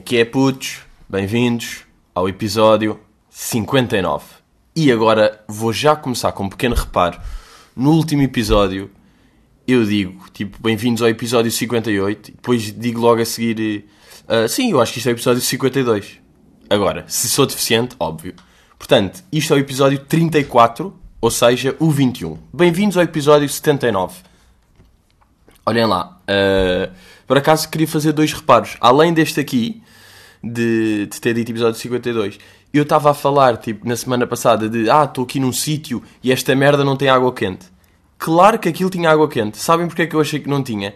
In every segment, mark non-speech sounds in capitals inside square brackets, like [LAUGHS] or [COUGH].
que é, putos? Bem-vindos ao episódio 59. E agora vou já começar com um pequeno reparo. No último episódio, eu digo, tipo, bem-vindos ao episódio 58, e depois digo logo a seguir, uh, sim, eu acho que isto é o episódio 52. Agora, se sou deficiente, óbvio. Portanto, isto é o episódio 34, ou seja, o 21. Bem-vindos ao episódio 79. Olhem lá, uh, por acaso queria fazer dois reparos. Além deste aqui, de, de ter dito episódio 52, eu estava a falar, tipo, na semana passada, de ah, estou aqui num sítio e esta merda não tem água quente. Claro que aquilo tinha água quente. Sabem porque é que eu achei que não tinha?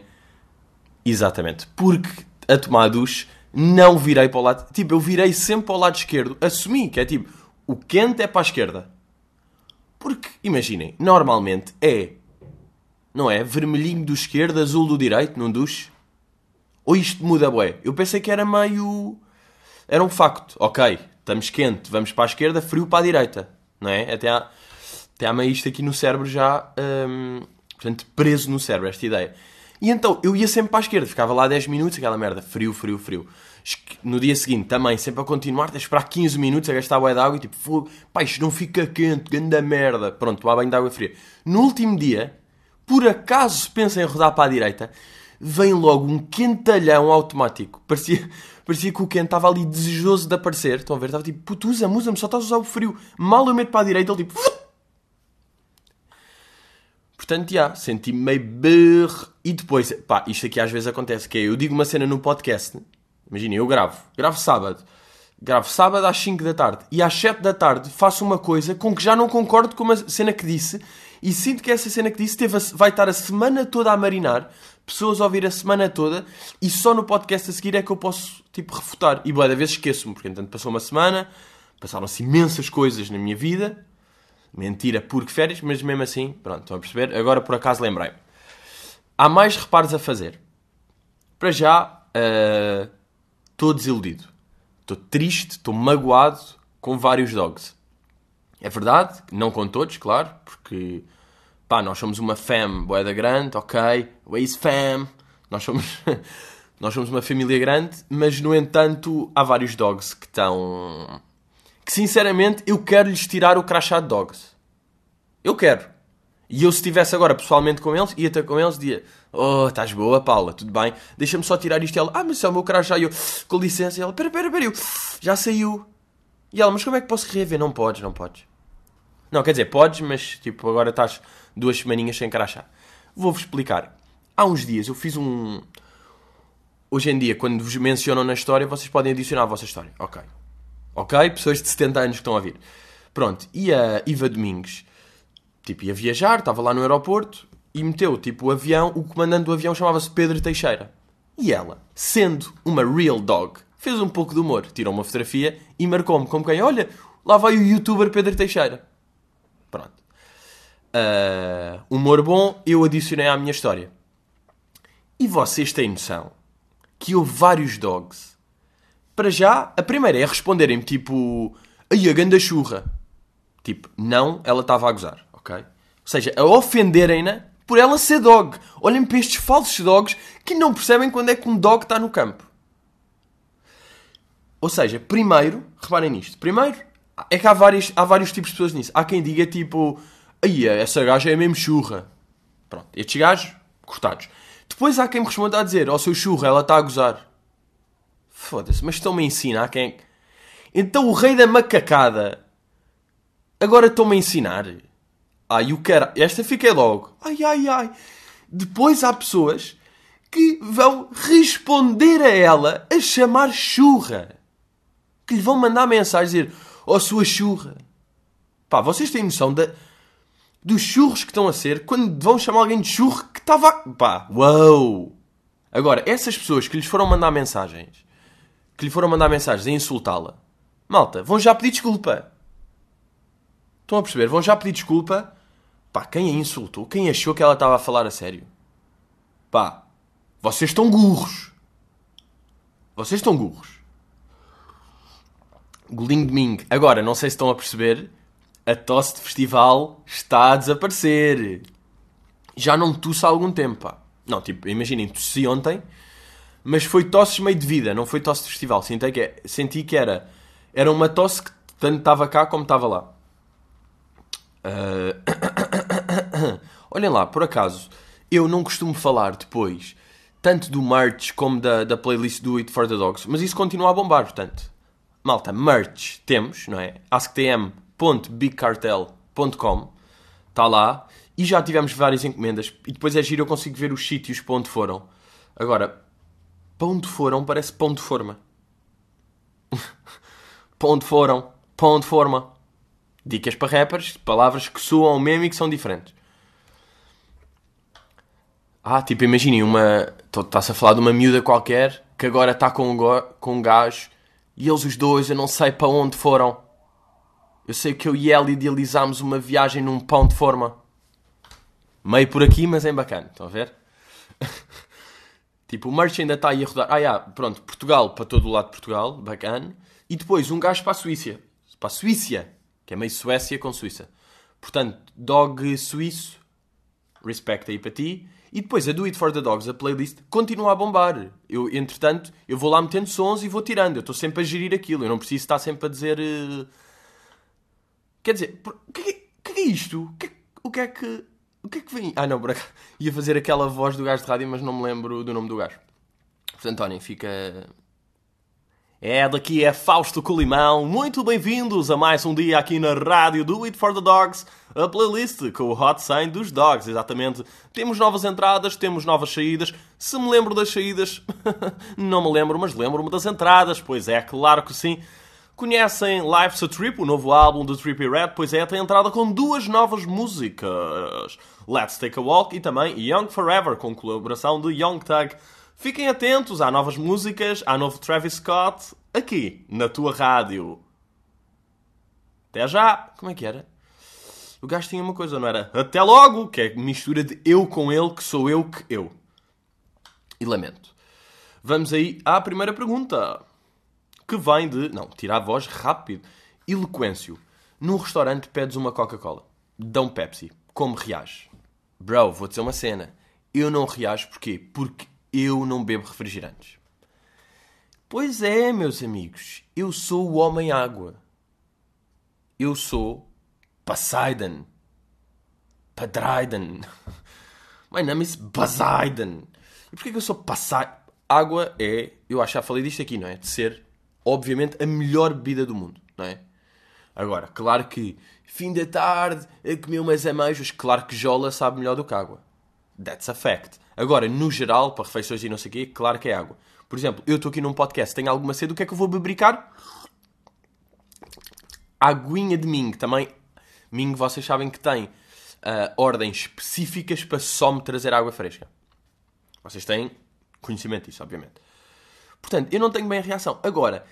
Exatamente. Porque a tomar duche não virei para o lado. Tipo, eu virei sempre para o lado esquerdo. Assumi que é tipo, o quente é para a esquerda. Porque, imaginem, normalmente é. Não é? Vermelhinho do esquerdo, azul do direito, num duche. Ou isto muda, bué? Eu pensei que era meio. Era um facto. Ok, estamos quente, vamos para a esquerda, frio para a direita. Não é? Até há, até há meio isto aqui no cérebro já. Hum, portanto, preso no cérebro, esta ideia. E então eu ia sempre para a esquerda, ficava lá 10 minutos, aquela merda, frio, frio, frio. No dia seguinte também, sempre a continuar, tens de esperar 15 minutos a gastar bué de água e tipo, fogo, pá, isto não fica quente, grande merda. Pronto, tomar banho de água fria. No último dia, por acaso pensa em rodar para a direita, vem logo um quentalhão automático. Parecia, parecia que o quente estava ali desejoso de aparecer. Estão a ver? Estava tipo, puto, usa-me, usa-me, só estás a usar o frio. Mal eu meto para a direita, ele tipo... Portanto, já, senti-me meio berro. E depois, pá, isto aqui às vezes acontece, que é, eu digo uma cena no podcast, imagina, eu gravo, gravo sábado, gravo sábado às 5 da tarde, e às 7 da tarde faço uma coisa com que já não concordo com uma cena que disse, e sinto que essa cena que disse teve a, vai estar a semana toda a marinar, pessoas a ouvir a semana toda, e só no podcast a seguir é que eu posso, tipo, refutar. E boa, da vez esqueço-me, porque entanto passou uma semana, passaram-se imensas coisas na minha vida, mentira, porque férias, mas mesmo assim, pronto, estão a perceber? Agora por acaso lembrei-me. Há mais reparos a fazer. Para já, estou uh, desiludido. Estou triste, estou magoado com vários dogs. É verdade, não com todos, claro, porque pá, nós somos uma fam boeda grande, ok, Waze fam, nós somos, [LAUGHS] nós somos uma família grande, mas no entanto há vários dogs que estão. que sinceramente eu quero lhes tirar o crachá de dogs. Eu quero. E eu, se estivesse agora pessoalmente com eles, ia ter com eles, dizia: Oh, estás boa, Paula, tudo bem? Deixa-me só tirar isto. E ela: Ah, mas é o meu crachá. E eu: Com licença. E ela: Pera, pera, pera. Eu: Já saiu. E ela: Mas como é que posso reaver? Não podes, não podes. Não, quer dizer, podes, mas tipo, agora estás duas semaninhas sem crachá. Vou-vos explicar. Há uns dias eu fiz um. Hoje em dia, quando vos mencionam na história, vocês podem adicionar a vossa história. Ok. Ok? Pessoas de 70 anos que estão a vir. Pronto. E a Iva Domingues tipo, ia viajar, estava lá no aeroporto e meteu, tipo, o avião, o comandante do avião chamava-se Pedro Teixeira. E ela, sendo uma real dog, fez um pouco de humor, tirou uma fotografia e marcou-me como quem, olha, lá vai o youtuber Pedro Teixeira. Pronto. Uh, humor bom, eu adicionei à minha história. E vocês têm noção que houve vários dogs. Para já, a primeira é responderem-me tipo, ai a ganda churra. Tipo, não, ela estava a gozar ok? Ou seja, a ofenderem-na por ela ser dog. Olhem para estes falsos dogs que não percebem quando é que um dog está no campo. Ou seja, primeiro, reparem nisto. Primeiro, é que há, vários, há vários tipos de pessoas nisso. Há quem diga tipo, aí essa gaja é mesmo churra. Pronto, estes gajos, cortados. Depois há quem me responda a dizer, ó oh, seu churra, ela está a gozar. Foda-se, mas estão-me a ensinar quem... Então o rei da macacada agora estão-me a ensinar Ai, o cara. Esta fiquei logo. Ai, ai, ai. Depois há pessoas que vão responder a ela a chamar churra. Que lhe vão mandar mensagem dizer: Oh, sua churra. Pá, vocês têm noção da, dos churros que estão a ser quando vão chamar alguém de churro que estava. Pá, uau! Agora, essas pessoas que lhes foram mandar mensagens, que lhe foram mandar mensagens a insultá-la, malta, vão já pedir desculpa. Estão a perceber? Vão já pedir desculpa. Pá, quem a insultou? Quem achou que ela estava a falar a sério? Pá, vocês estão burros. Vocês estão burros. Golinho de Ming. Agora, não sei se estão a perceber, a tosse de festival está a desaparecer. Já não tosse há algum tempo, pá. Não, tipo, imaginem, tossi ontem, Mas foi tosses meio de vida, não foi tosse de festival. Senti que, senti que era, era uma tosse que tanto estava cá como estava lá. Uh... [COUGHS] Olhem lá, por acaso, eu não costumo falar depois tanto do merch como da, da playlist do It for the Dogs, mas isso continua a bombar, portanto. Malta, merch temos, não é? asktm.bigcartel.com está lá e já tivemos várias encomendas e depois é giro eu consigo ver os sítios para onde foram. Agora, para onde foram parece pão de forma. [LAUGHS] para onde foram, pão de forma. Dicas para rappers, palavras que soam mesmo e que são diferentes. Ah, tipo, imaginem uma. Está-se a falar de uma miúda qualquer que agora está com um, go... com um gajo e eles os dois, eu não sei para onde foram. Eu sei que eu e ela idealizámos uma viagem num pão de forma. Meio por aqui, mas é bacana. Estão a ver? [LAUGHS] tipo, o merch ainda está aí a rodar. Ah, yeah, pronto, Portugal para todo o lado de Portugal, bacana. E depois um gajo para a Suíça. Para a Suíça, que é meio Suécia com Suíça. Portanto, dog suíço, respect aí para ti. E depois a Do It For The Dogs, a playlist, continua a bombar. Eu, entretanto, eu vou lá metendo sons e vou tirando. Eu estou sempre a gerir aquilo. Eu não preciso estar sempre a dizer... Uh... Quer dizer, o que, é, que, é isto? O que, o que é que... O que é que vem? Ah, não, por acaso. [LAUGHS] Ia fazer aquela voz do gajo de rádio, mas não me lembro do nome do gajo. Portanto, António, fica é, daqui é Fausto Colimão. Muito bem-vindos a mais um dia aqui na rádio do It for the Dogs, a playlist com o Hot 100 dos Dogs, exatamente. Temos novas entradas, temos novas saídas. Se me lembro das saídas, [LAUGHS] não me lembro, mas lembro-me das entradas, pois é, claro que sim. Conhecem Life's a Trip, o novo álbum do Trippy Red? Pois é, tem entrada com duas novas músicas. Let's Take a Walk e também Young Forever, com colaboração de Young Thug. Fiquem atentos, há novas músicas, há novo Travis Scott, aqui, na tua rádio. Até já! Como é que era? O gajo tinha uma coisa, não era? Até logo! Que é mistura de eu com ele, que sou eu que eu. E lamento. Vamos aí à primeira pergunta. Que vem de. Não, tirar a voz rápido. Eloquêncio. Num restaurante pedes uma Coca-Cola. Dão Pepsi. Como reage? Bro, vou dizer uma cena. Eu não reajo porquê? Porque eu não bebo refrigerantes. Pois é, meus amigos, eu sou o homem-água. Eu sou Poseidon. Padraiden. [LAUGHS] My name is Poseidon. E porquê que eu sou Poseidon? Água é, eu acho que já falei disto aqui, não é? De ser, obviamente, a melhor bebida do mundo, não é? Agora, claro que fim da tarde, a comer umas ameijas, claro que jola sabe melhor do que água. That's a fact. Agora, no geral, para refeições e não sei o quê, claro que é água. Por exemplo, eu estou aqui num podcast, tenho alguma sede, o que é que eu vou bebricar? Aguinha de Ming. Também, Ming, vocês sabem que tem uh, ordens específicas para só me trazer água fresca. Vocês têm conhecimento disso, obviamente. Portanto, eu não tenho bem a reação. Agora,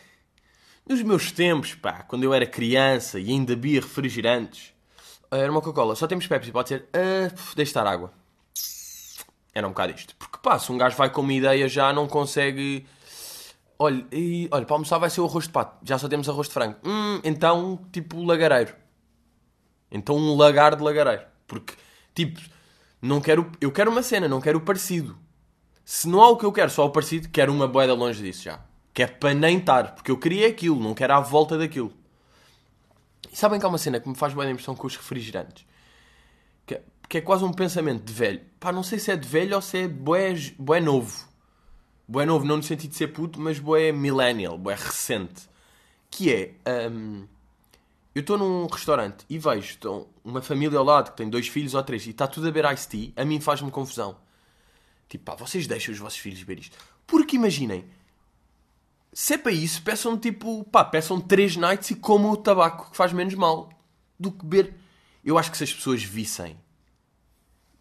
nos meus tempos, pá, quando eu era criança e ainda bebia refrigerantes, era uma Coca-Cola, só temos Pepsi, pode ser, uh, deixa estar água. Era um bocado isto. Porque pá, se um gajo vai com uma ideia já não consegue. Olha, e, olha, para almoçar vai ser o arroz de pato. Já só temos arroz de frango. Hum, então, tipo, lagareiro. Então, um lagar de lagareiro. Porque, tipo, não quero. Eu quero uma cena, não quero o parecido. Se não há o que eu quero, só o parecido, quero uma boeda longe disso já. Que é para nem estar. Porque eu queria aquilo, não quero à volta daquilo. E sabem que há uma cena que me faz boa impressão com os refrigerantes? que é quase um pensamento de velho. Pá, não sei se é de velho ou se é bué, bué novo. Bué novo, não no sentido de ser puto, mas bué millennial, bué recente. Que é, um, eu estou num restaurante e vejo uma família ao lado que tem dois filhos ou três e está tudo a beber Ice Tea, a mim faz-me confusão. Tipo, pá, vocês deixam os vossos filhos beber isto. Porque imaginem, se é para isso, peçam tipo, pá, peçam três nights e comam o tabaco que faz menos mal do que beber. Eu acho que se as pessoas vissem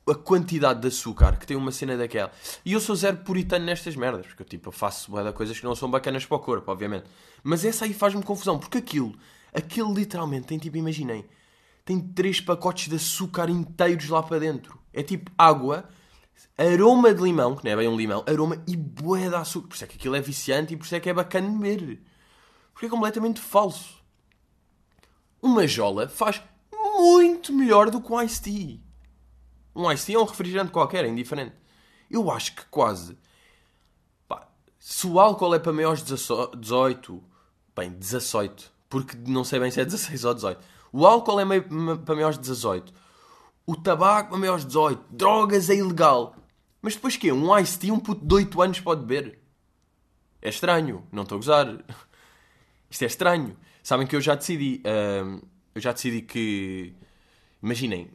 a quantidade de açúcar que tem uma cena daquela. E eu sou zero puritano nestas merdas, porque eu, tipo, eu faço bué coisas que não são bacanas para o corpo, obviamente. Mas essa aí faz-me confusão, porque aquilo, aquilo literalmente tem tipo, imaginem, tem três pacotes de açúcar inteiros lá para dentro. É tipo água, aroma de limão, que não é bem um limão, aroma e bué de açúcar. Por isso é que aquilo é viciante e por isso é que é bacana beber. Porque é completamente falso. Uma jola faz muito melhor do que um iced tea. Um ice tea é um refrigerante qualquer, é indiferente. Eu acho que quase. Pá, Se o álcool é para maiores de 18, bem, 18, porque não sei bem se é 16 ou 18. O álcool é meio, para maiores de 18. O tabaco maiores de 18. Drogas é ilegal. Mas depois que Um Ice Tea, um puto de 8 anos pode beber. É estranho. Não estou a gozar. [LAUGHS] Isto é estranho. Sabem que eu já decidi. Uh, eu já decidi que. Imaginem.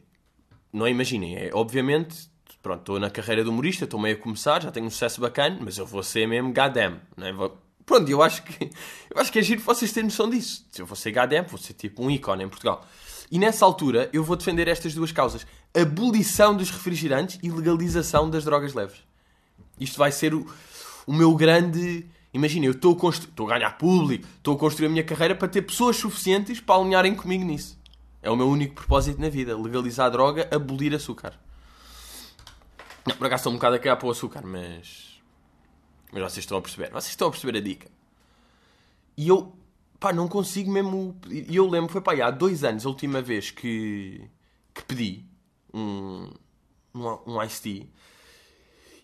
Não é imaginem. É obviamente pronto, estou na carreira de humorista, estou meio a começar, já tenho um sucesso bacana, mas eu vou ser mesmo goddamn, não é? Vou... Pronto, eu acho que [LAUGHS] eu acho que é giro vocês terem noção disso. Se eu vou ser goddamn, vou ser tipo um ícone em Portugal. E nessa altura eu vou defender estas duas causas: abolição dos refrigerantes e legalização das drogas leves. Isto vai ser o, o meu grande. Imagina, eu estou a, constru... a ganhar público, estou a construir a minha carreira para ter pessoas suficientes para alinharem comigo nisso. É o meu único propósito na vida: legalizar a droga, abolir açúcar. Não, por acaso estou um bocado a cagar para o açúcar, mas. Mas vocês estão a perceber. Vocês estão a perceber a dica. E eu, pá, não consigo mesmo. E eu lembro, foi pá, há dois anos, a última vez que, que pedi um, um, iced tea.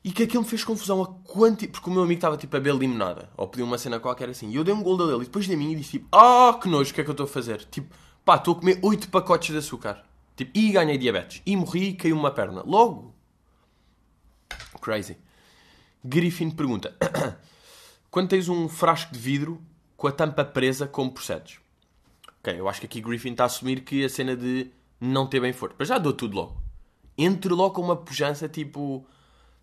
E que aquilo me fez confusão a quanti... Porque o meu amigo estava tipo a beber limonada. Ou pediu uma cena qualquer assim. E eu dei um gol dele. E depois de mim e disse tipo... Ah, que nojo, o que é que eu estou a fazer? Tipo, pá, estou a comer 8 pacotes de açúcar. Tipo, e ganhei diabetes. E morri e caiu uma perna. Logo, Crazy. Griffin pergunta: [COUGHS] Quando tens um frasco de vidro com a tampa presa, como procedes? Ok, eu acho que aqui Griffin está a assumir que a cena de não ter bem força. Mas já dou tudo logo. Entre logo com uma pujança tipo.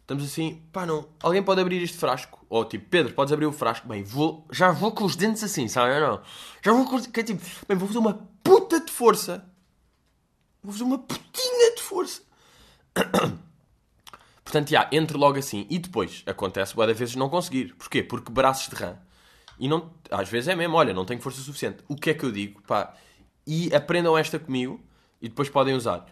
Estamos assim, pá, não. Alguém pode abrir este frasco? Ou tipo, Pedro, podes abrir o frasco? Bem, vou, já vou com os dentes assim, sabe? Não. Já vou com os. Que é tipo, bem, vou fazer uma puta de força. Vou fazer uma putinha de força. [COUGHS] Portanto, já, entre logo assim. E depois, acontece várias vezes não conseguir. Porquê? Porque braços de rã. E não, às vezes é mesmo, olha, não tenho força suficiente. O que é que eu digo? Pá, e aprendam esta comigo e depois podem usar.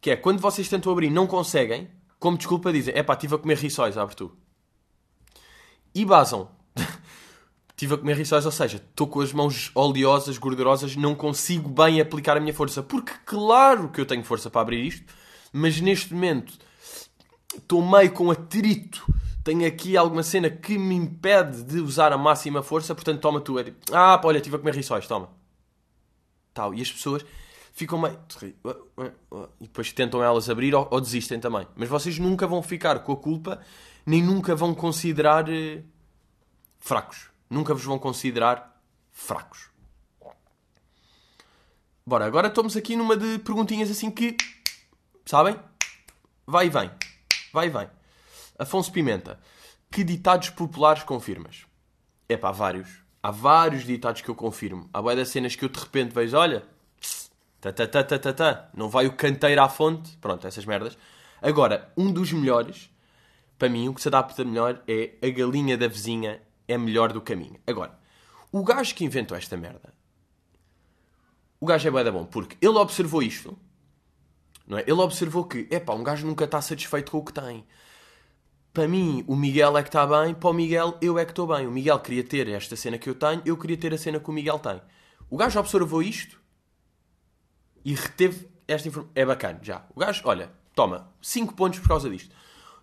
Que é, quando vocês tentam abrir não conseguem, como desculpa dizem, é pá, estive a comer rissóis, abre tu. E basam. [LAUGHS] estive a comer rissóis, ou seja, estou com as mãos oleosas, gordurosas, não consigo bem aplicar a minha força. Porque claro que eu tenho força para abrir isto, mas neste momento estou meio com atrito. Tenho aqui alguma cena que me impede de usar a máxima força, portanto, toma tu. Ah, pá, olha, estive a comer rissóis, toma. Tal. E as pessoas ficam meio. E depois tentam elas abrir ou, ou, desistem também. Mas vocês nunca vão ficar com a culpa, nem nunca vão considerar eh, fracos. Nunca vos vão considerar fracos. Bora, agora estamos aqui numa de perguntinhas assim que. Sabem? Vai e vem. Vai e vem. Afonso Pimenta. Que ditados populares confirmas? É pá, vários. Há vários ditados que eu confirmo. Há várias cenas que eu de repente vejo, olha, ta, ta, ta, ta, ta, ta. não vai o canteiro à fonte. Pronto, essas merdas. Agora, um dos melhores, para mim, o que se adapta melhor é a galinha da vizinha é melhor do caminho. Agora, o gajo que inventou esta merda, o gajo é bem bom, porque ele observou isto não é? Ele observou que, epá, um gajo nunca está satisfeito com o que tem. Para mim, o Miguel é que está bem, para o Miguel, eu é que estou bem. O Miguel queria ter esta cena que eu tenho, eu queria ter a cena que o Miguel tem. O gajo observou isto e reteve esta informação. É bacana, já. O gajo, olha, toma, 5 pontos por causa disto.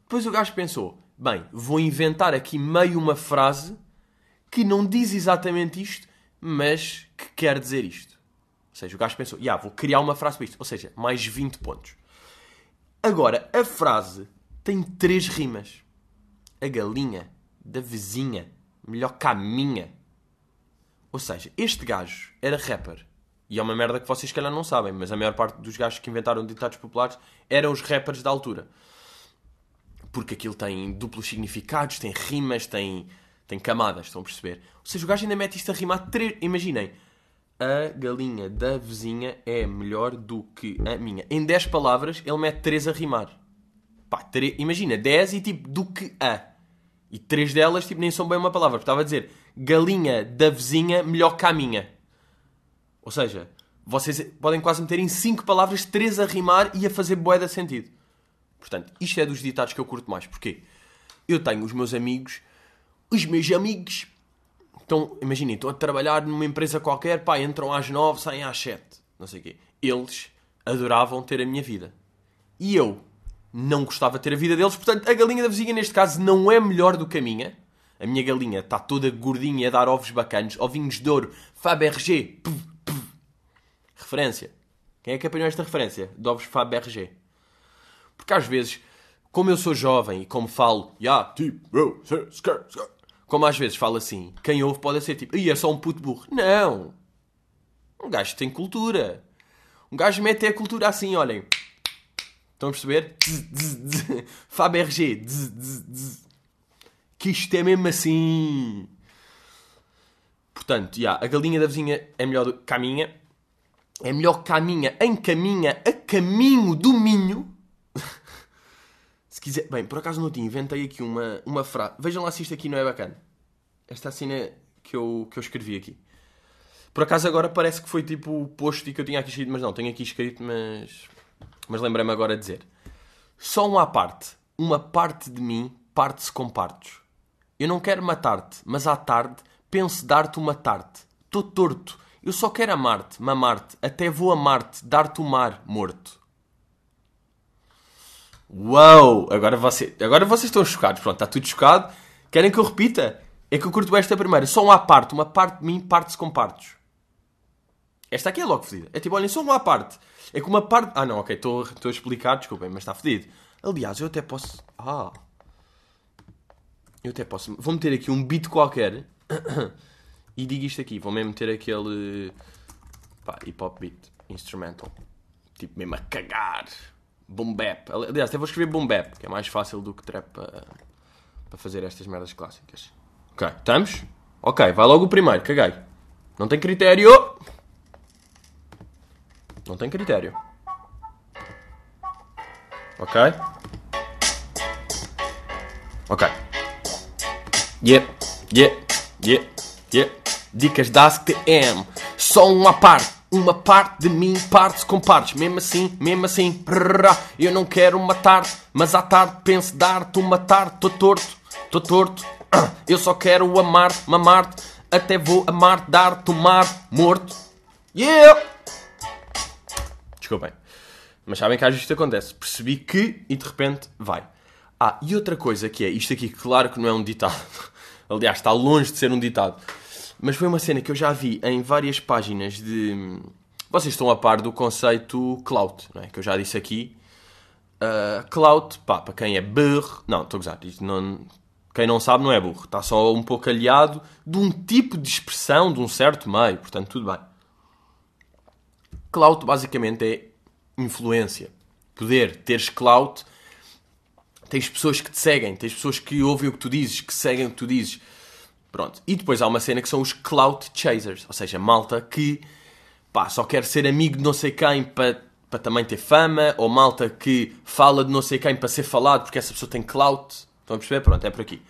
Depois o gajo pensou, bem, vou inventar aqui meio uma frase que não diz exatamente isto, mas que quer dizer isto. Ou seja, o gajo pensou, yeah, vou criar uma frase para isto. Ou seja, mais 20 pontos. Agora, a frase tem três rimas. A galinha da vizinha, melhor que a minha. Ou seja, este gajo era rapper. E é uma merda que vocês, calhar, não sabem, mas a maior parte dos gajos que inventaram ditados populares eram os rappers da altura. Porque aquilo tem duplos significados, tem rimas, tem, tem camadas, estão a perceber? Ou seja, o gajo ainda mete isto a rimar três. Imaginem, a galinha da vizinha é melhor do que a minha. Em 10 palavras, ele mete 3 a rimar. Pá, 3, imagina, 10 e tipo, do que a. E 3 delas tipo, nem são bem uma palavra. Estava a dizer, galinha da vizinha melhor que a minha. Ou seja, vocês podem quase meter em 5 palavras 3 a rimar e a fazer boeda sentido. Portanto, isto é dos ditados que eu curto mais. Porquê? Eu tenho os meus amigos, os meus amigos então, imaginem, estão a trabalhar numa empresa qualquer, pá, entram às nove, saem às sete, não sei o quê. Eles adoravam ter a minha vida. E eu não gostava de ter a vida deles, portanto, a galinha da vizinha, neste caso, não é melhor do que a minha, A minha galinha está toda gordinha a dar ovos bacanos, ovinhos de ouro, Fabergé. Referência. Quem é que apanhou esta referência? De ovos Fabergé. Porque às vezes, como eu sou jovem e como falo, yeah, tipo, bro, sir, skr, skr", como às vezes falo assim, quem ouve pode ser tipo, e é só um puto burro. Não! Um gajo tem cultura. Um gajo mete a cultura assim, olhem. Estão a perceber? [LAUGHS] Fabergé. Que isto é mesmo assim. Portanto, yeah, a galinha da vizinha é melhor do que a minha. É melhor que a minha em caminha a caminho do Minho. [LAUGHS] se quiser... Bem, por acaso não tinha, inventei aqui uma, uma frase. Vejam lá se isto aqui não é bacana. Esta cena que eu, que eu escrevi aqui. Por acaso agora parece que foi tipo o post que eu tinha aqui escrito, mas não, tenho aqui escrito, mas. Mas lembrei-me agora de dizer. Só um à parte. Uma parte de mim parte-se com partos. Eu não quero matar-te, mas à tarde penso dar-te uma tarte. Estou torto. Eu só quero amar-te, mamar-te, até vou amar-te, dar-te o mar morto. Uau! Agora, você, agora vocês estão chocados. Pronto, está tudo chocado. Querem que eu repita? É que eu curto esta primeira. Só um à parte. Uma parte de mim parte-se com partos. Esta aqui é logo fedida. É tipo, olhem, só uma parte. É que uma parte... Ah, não, ok. Estou a explicar. Desculpem, mas está fedido. Aliás, eu até posso... Ah... Eu até posso... Vou meter aqui um beat qualquer. [COUGHS] e digo isto aqui. Vou mesmo meter aquele... Pá, hip hop beat. Instrumental. Tipo, mesmo a cagar. Boom bap. Aliás, até vou escrever boom bap. Que é mais fácil do que trap para, para fazer estas merdas clássicas. Ok, estamos? Ok, vai logo o primeiro. Caguei. Não tem critério. Não tem critério. Ok? Ok. Yeah, yeah, yeah, yeah. Dicas da AskTM. Só uma parte. Uma parte de mim parte-se com partes. Mesmo assim, mesmo assim. Eu não quero matar, mas à tarde penso dar-te uma tarde. Estou torto, estou torto. [CLEARS THROAT] Eu só quero amar-te, mamar-te. Até vou amar-te, dar-te o mar morto. Yeah! Desculpem. Mas sabem que às vezes isto acontece. Percebi que e de repente vai. Ah, e outra coisa que é, isto aqui, claro que não é um ditado. [LAUGHS] Aliás, está longe de ser um ditado. Mas foi uma cena que eu já vi em várias páginas de. Vocês estão a par do conceito clout, não é? Que eu já disse aqui. Uh, clout, pá, para quem é burro. Não, estou a gozar. Não... Quem não sabe não é burro. Está só um pouco aliado de um tipo de expressão de um certo meio. Portanto, tudo bem. Clout basicamente é influência. Poder. Teres clout. Tens pessoas que te seguem. Tens pessoas que ouvem o que tu dizes, que seguem o que tu dizes. Pronto. E depois há uma cena que são os clout chasers. Ou seja, malta que pá, só quer ser amigo de não sei quem para, para também ter fama. Ou malta que fala de não sei quem para ser falado porque essa pessoa tem clout. Estão a perceber? Pronto, é por aqui.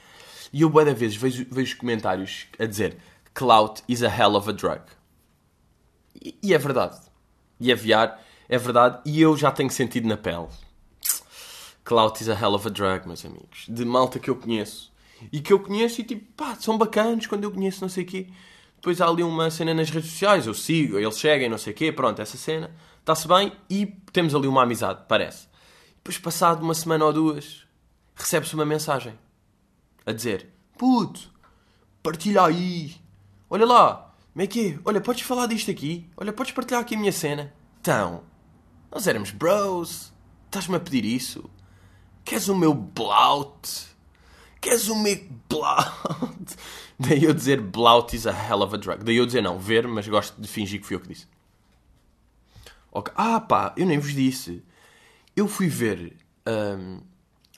E eu, boa vezes, vejo, vejo comentários a dizer clout is a hell of a drug. E, e é verdade. E aviar é verdade. E eu já tenho sentido na pele. Clout is a hell of a drug, meus amigos. De malta que eu conheço. E que eu conheço e tipo, pá, são bacanos quando eu conheço não sei o quê. Depois há ali uma cena nas redes sociais, eu sigo, eles seguem, não sei o quê, pronto, essa cena. Está-se bem e temos ali uma amizade, parece. Depois, passado uma semana ou duas, recebe-se uma mensagem. A dizer, puto, partilha aí. Olha lá, como é que é? Olha, podes falar disto aqui? Olha, podes partilhar aqui a minha cena? Então, nós éramos bros. Estás-me a pedir isso? Queres o meu blout? Queres o meu blout? [LAUGHS] Daí eu dizer blout is a hell of a drug. Daí eu dizer não, ver, mas gosto de fingir que fui eu que disse. Ok. Ah pá, eu nem vos disse. Eu fui ver. hum,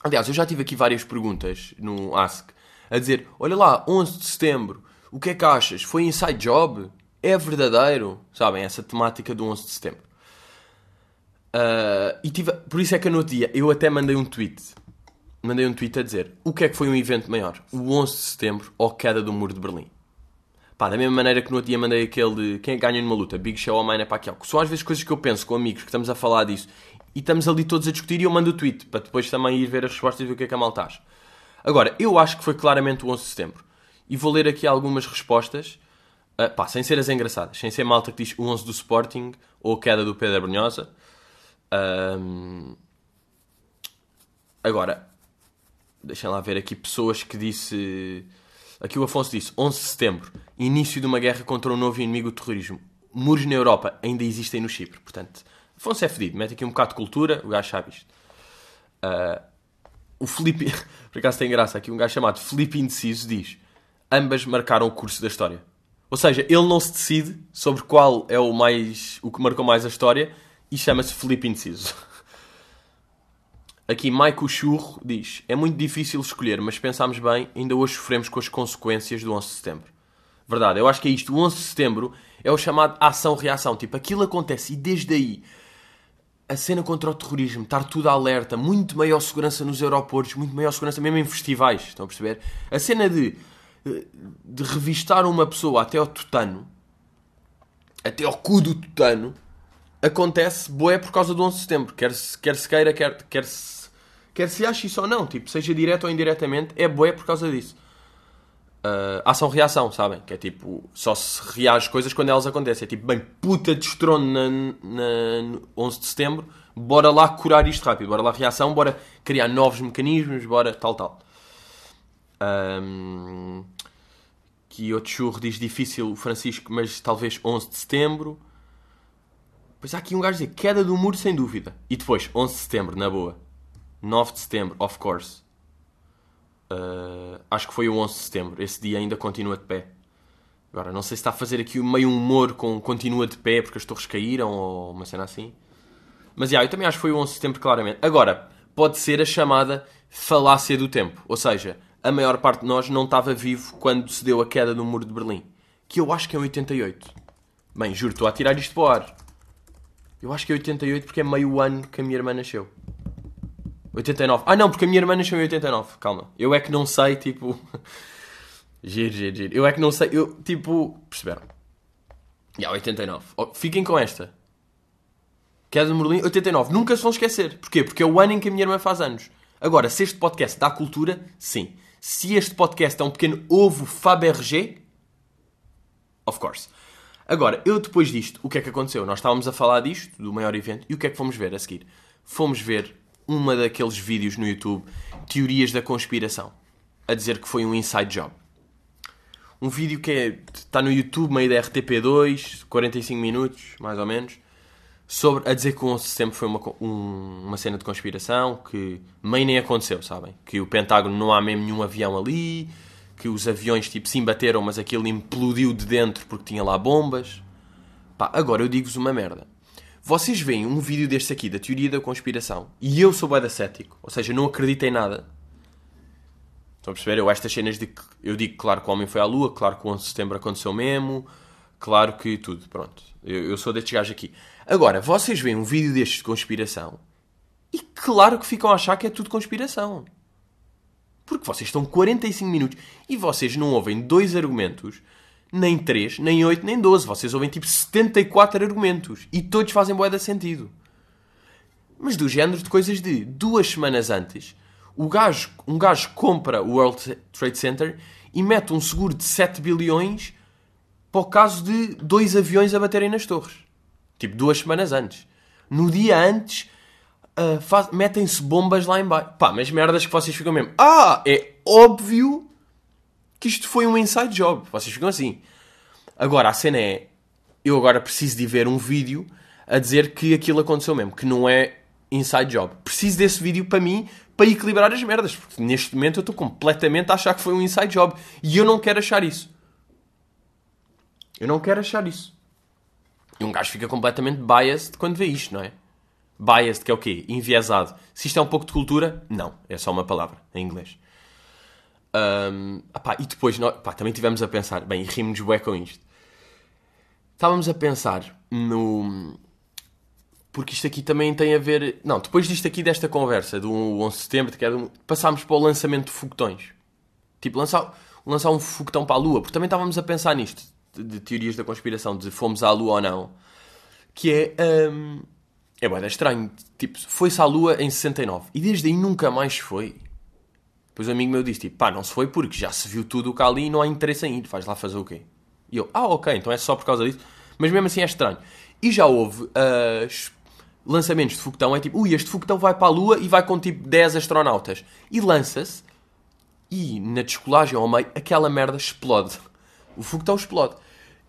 Aliás, eu já tive aqui várias perguntas no Ask a dizer: Olha lá, 11 de setembro, o que é que achas? Foi inside job? É verdadeiro? Sabem, essa temática do 11 de setembro. Ah, e tive, por isso é que no outro dia eu até mandei um tweet. Mandei um tweet a dizer o que é que foi um evento maior? O 11 de setembro ou a queda do muro de Berlim? Pá, da mesma maneira que no outro dia mandei aquele de quem é ganha numa luta, Big Show ou Manny Pacquiao. Que são às vezes coisas que eu penso com amigos que estamos a falar disso e estamos ali todos a discutir e eu mando o tweet para depois também ir ver as respostas e ver o que é que a malta acha. Agora, eu acho que foi claramente o 11 de setembro. E vou ler aqui algumas respostas, ah, pá, sem ser as engraçadas, sem ser malta que diz o 11 do Sporting ou queda do Pedro Brunhosa. Ahm, Agora, deixem lá ver aqui pessoas que disse Aqui o Afonso disse: 11 de setembro, início de uma guerra contra um novo inimigo, o terrorismo. Muros na Europa ainda existem no Chipre. Portanto, Afonso é fedido. Mete aqui um bocado de cultura, o gajo sabe isto. Uh, o Felipe, [LAUGHS] por acaso tem graça, aqui um gajo chamado Felipe Indeciso diz: ambas marcaram o curso da história. Ou seja, ele não se decide sobre qual é o mais o que marcou mais a história e chama-se Felipe Indeciso. Aqui Maico Churro diz: É muito difícil escolher, mas pensámos bem, ainda hoje sofremos com as consequências do 11 de setembro. Verdade, eu acho que é isto. O 11 de setembro é o chamado ação-reação. Tipo, aquilo acontece e desde aí a cena contra o terrorismo, estar tudo alerta, muito maior segurança nos aeroportos, muito maior segurança mesmo em festivais, estão a perceber? A cena de, de revistar uma pessoa até ao tutano, até ao cu do tutano, acontece boé por causa do 11 de setembro. Quer se, quer se queira, quer, quer se quer se ache isso ou não, tipo, seja direto ou indiretamente, é boé por causa disso. Uh, Ação-reação, sabem? Que é tipo, só se reage coisas quando elas acontecem. É tipo, bem, puta de estrondo na, na, no 11 de setembro, bora lá curar isto rápido, bora lá reação, bora criar novos mecanismos, bora tal, tal. Um, que outro churro diz difícil, Francisco, mas talvez 11 de setembro. Pois há aqui um gajo dizer queda do muro sem dúvida. E depois, 11 de setembro, na boa. 9 de setembro, of course. Uh, acho que foi o 11 de setembro. Esse dia ainda continua de pé. Agora, não sei se está a fazer aqui meio humor com continua de pé porque as torres caíram ou uma cena assim. Mas, yeah, eu também acho que foi o 11 de setembro, claramente. Agora, pode ser a chamada falácia do tempo. Ou seja, a maior parte de nós não estava vivo quando se deu a queda do muro de Berlim. Que eu acho que é 88. Bem, juro, estou a tirar isto para o ar. Eu acho que é 88 porque é meio ano que a minha irmã nasceu. 89. Ah, não, porque a minha irmã nasceu em 89. Calma. Eu é que não sei, tipo. [LAUGHS] giro, giro, giro. Eu é que não sei. Eu, tipo. Perceberam? Já, yeah, 89. Oh, fiquem com esta. Queda de Merlin, 89. Nunca se vão esquecer. Porquê? Porque é o ano em que a minha irmã faz anos. Agora, se este podcast dá cultura, sim. Se este podcast é um pequeno ovo Fabergé, of course. Agora, eu depois disto, o que é que aconteceu? Nós estávamos a falar disto, do maior evento, e o que é que fomos ver a seguir? Fomos ver uma daqueles vídeos no YouTube, teorias da conspiração, a dizer que foi um inside job. Um vídeo que é, está no YouTube, meio da RTP2, 45 minutos, mais ou menos, sobre, a dizer que o 11 de setembro foi uma, um, uma cena de conspiração, que meio nem aconteceu, sabem? Que o Pentágono não há mesmo nenhum avião ali, que os aviões tipo se embateram, mas aquilo implodiu de dentro porque tinha lá bombas. Pá, agora eu digo-vos uma merda. Vocês veem um vídeo deste aqui, da teoria da conspiração, e eu sou bué cético, ou seja, não acredito em nada. Estão a perceber? Eu estas cenas de que eu digo claro que o homem foi à lua, claro que o 11 de setembro aconteceu mesmo, claro que tudo, pronto. Eu, eu sou destes gajos aqui. Agora, vocês veem um vídeo destes de conspiração e claro que ficam a achar que é tudo conspiração. Porque vocês estão 45 minutos e vocês não ouvem dois argumentos nem 3, nem 8, nem 12. Vocês ouvem tipo 74 argumentos e todos fazem boeda sentido. Mas do género de coisas de duas semanas antes, o gajo, um gajo compra o World Trade Center e mete um seguro de 7 bilhões para o caso de dois aviões a baterem nas torres. Tipo, duas semanas antes. No dia antes, uh, metem-se bombas lá embaixo. Pá, mas merdas que vocês ficam mesmo. Ah, é óbvio que isto foi um inside job. Vocês ficam assim. Agora, a cena é. Eu agora preciso de ver um vídeo a dizer que aquilo aconteceu mesmo, que não é inside job. Preciso desse vídeo para mim para equilibrar as merdas, porque neste momento eu estou completamente a achar que foi um inside job e eu não quero achar isso. Eu não quero achar isso. E um gajo fica completamente biased quando vê isto, não é? Biased, que é o quê? Enviesado. Se isto é um pouco de cultura, não. É só uma palavra em inglês. Um, opá, e depois nós, opá, também tivemos a pensar, bem, rimos bué com isto. Estávamos a pensar no. Porque isto aqui também tem a ver. Não, depois disto aqui, desta conversa do 11 de setembro, que é do... passámos para o lançamento de foguetões. Tipo, lançar, lançar um foguetão para a Lua, porque também estávamos a pensar nisto, de, teorias da conspiração, de fomos à Lua ou não. Que é. Um... É bué, é estranho. Tipo, foi-se à Lua em 69 e desde aí nunca mais foi. Depois um amigo meu disse, tipo, pá, não se foi porque já se viu tudo o que há ali e não há interesse em ir, vais lá fazer o quê? E eu, ah, ok, então é só por causa disso. Mas mesmo assim é estranho. E já houve uh, lançamentos de foguetão, é tipo, ui, este foguetão vai para a Lua e vai com tipo 10 astronautas. E lança-se, E na descolagem ao meio, aquela merda explode. O foguetão explode.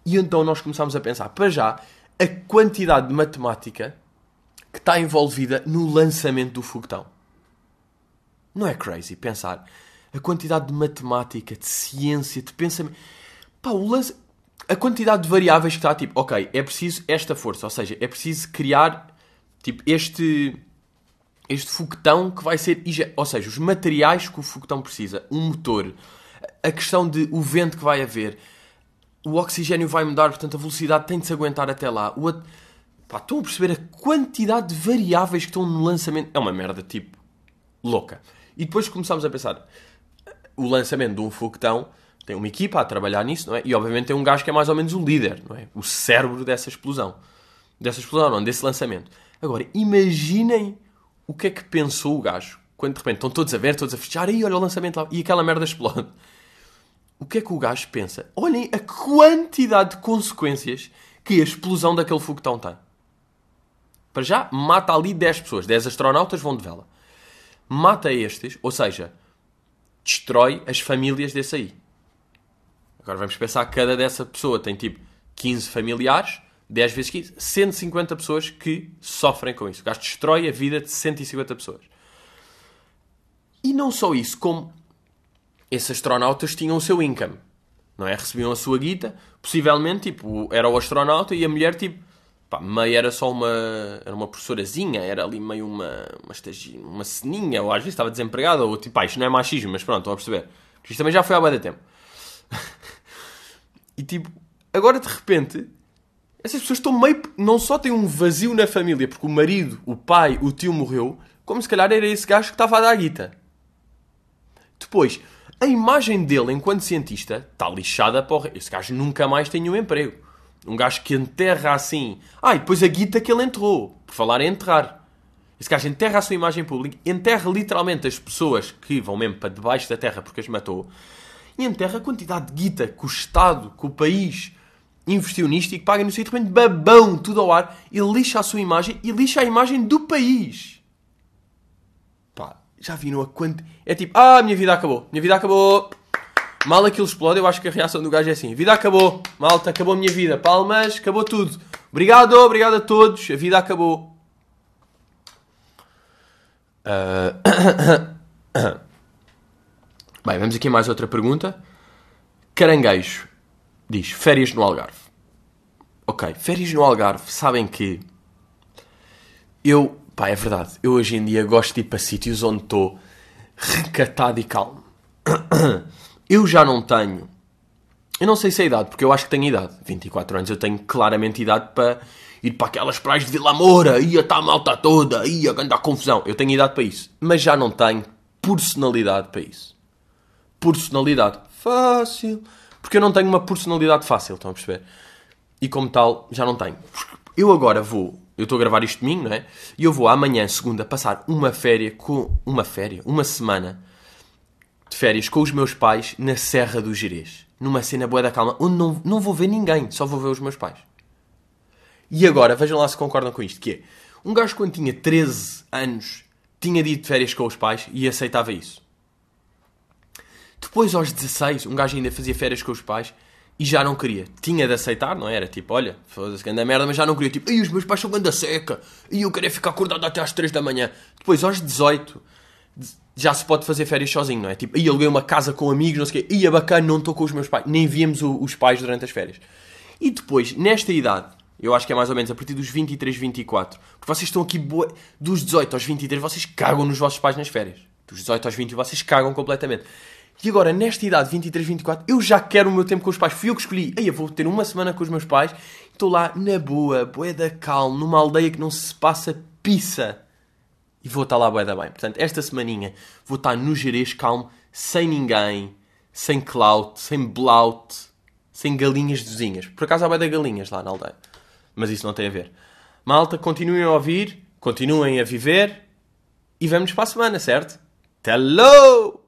E então nós começámos a pensar, para já, a quantidade de matemática que está envolvida no lançamento do foguetão. Não é crazy pensar a quantidade de matemática, de ciência, de pensamento. Pá, o lance... A quantidade de variáveis que está, tipo, ok, é preciso esta força, ou seja, é preciso criar, tipo, este este foguetão que vai ser. Ou seja, os materiais que o foguetão precisa, um motor, a questão de o vento que vai haver, o oxigênio vai mudar, portanto a velocidade tem de se aguentar até lá. O... Pá, estão a perceber a quantidade de variáveis que estão no lançamento? É uma merda, tipo, louca. E depois começámos a pensar, o lançamento de um foguetão tem uma equipa a trabalhar nisso, não é? E obviamente tem um gajo que é mais ou menos o líder, não é? O cérebro dessa explosão. Dessa explosão, não, desse lançamento. Agora, imaginem o que é que pensou o gajo? Quando de repente estão todos a ver, todos a fechar, e olha o lançamento lá, e aquela merda explode. O que é que o gajo pensa? Olhem a quantidade de consequências que a explosão daquele foguetão tem. Para já, mata ali 10 pessoas. 10 astronautas vão de vela. Mata estes, ou seja, destrói as famílias desse aí. Agora vamos pensar que cada dessa pessoa tem tipo 15 familiares 10 vezes 15, 150 pessoas que sofrem com isso. O gajo destrói a vida de 150 pessoas. E não só isso, como esses astronautas tinham o seu income. Não é? Recebiam a sua guita, possivelmente, tipo, era o astronauta e a mulher, tipo, pá, meio era só uma, era uma professorazinha, era ali meio uma, uma, estagi, uma ceninha, ou às vezes estava desempregada, ou tipo, pá, isto não é machismo, mas pronto, estão a perceber. Isto também já foi há muito tempo. [LAUGHS] e tipo, agora de repente, essas pessoas estão meio. Não só têm um vazio na família, porque o marido, o pai, o tio morreu, como se calhar era esse gajo que estava a dar a guita. Depois, a imagem dele enquanto cientista está lixada para o. Esse gajo nunca mais tem um emprego. Um gajo que enterra assim. Ah, e depois a guita que ele enterrou. Por falar em enterrar. Esse gajo enterra a sua imagem pública, enterra literalmente as pessoas que vão mesmo para debaixo da terra porque as matou, e enterra a quantidade de guita que o Estado, que o país, investiu nisto e que paga no sítio, de babão, tudo ao ar, e lixa a sua imagem e lixa a imagem do país. Já viram a quanto. É tipo, ah, minha vida acabou, minha vida acabou. Mal aquilo explode, eu acho que a reação do gajo é assim: vida acabou, malta, acabou a minha vida, palmas, acabou tudo. Obrigado, obrigado a todos, a vida acabou. Uh... [COUGHS] Bem, vamos aqui mais outra pergunta. Caranguejo diz férias no Algarve. Ok, férias no Algarve, sabem que eu, pá, é verdade, eu hoje em dia gosto de ir para sítios onde estou recatado e calmo. [COUGHS] Eu já não tenho, eu não sei se é idade, porque eu acho que tenho idade. 24 anos eu tenho claramente idade para ir para aquelas praias de Vila Moura, ia estar a malta toda, ia a confusão. Eu tenho idade para isso, mas já não tenho personalidade para isso. Personalidade fácil porque eu não tenho uma personalidade fácil, estão a perceber? E como tal, já não tenho. Eu agora vou, eu estou a gravar isto domingo, não é? E eu vou amanhã, segunda, passar uma férias com. Uma férias? Uma semana de férias com os meus pais na Serra do Gerês. Numa cena boa da calma, onde não, não vou ver ninguém, só vou ver os meus pais. E agora, vejam lá se concordam com isto, que é... Um gajo quando tinha 13 anos tinha dito de férias com os pais e aceitava isso. Depois, aos 16, um gajo ainda fazia férias com os pais e já não queria. Tinha de aceitar, não era? Tipo, olha, foda-se, anda merda, mas já não queria. Tipo, e os meus pais são ganda seca e eu queria ficar acordado até às 3 da manhã. Depois, aos 18, já se pode fazer férias sozinho, não é? Tipo, aí aluguei uma casa com amigos, não sei o quê, ia bacana, não estou com os meus pais. Nem víamos o, os pais durante as férias. E depois, nesta idade, eu acho que é mais ou menos a partir dos 23, 24, porque vocês estão aqui, dos 18 aos 23, vocês cagam nos vossos pais nas férias. Dos 18 aos 20, vocês cagam completamente. E agora, nesta idade, 23, 24, eu já quero o meu tempo com os pais. Fui eu que escolhi. Aí eu vou ter uma semana com os meus pais. Estou lá na boa, boa da calma, numa aldeia que não se passa pizza. E vou estar lá boa da bem. Portanto, esta semaninha vou estar no Jerez calmo, sem ninguém, sem clout, sem blout, sem galinhas vizinhas. Por acaso há boa da galinhas lá na aldeia. Mas isso não tem a ver. Malta, continuem a ouvir, continuem a viver e vamos para a semana, certo? Hello!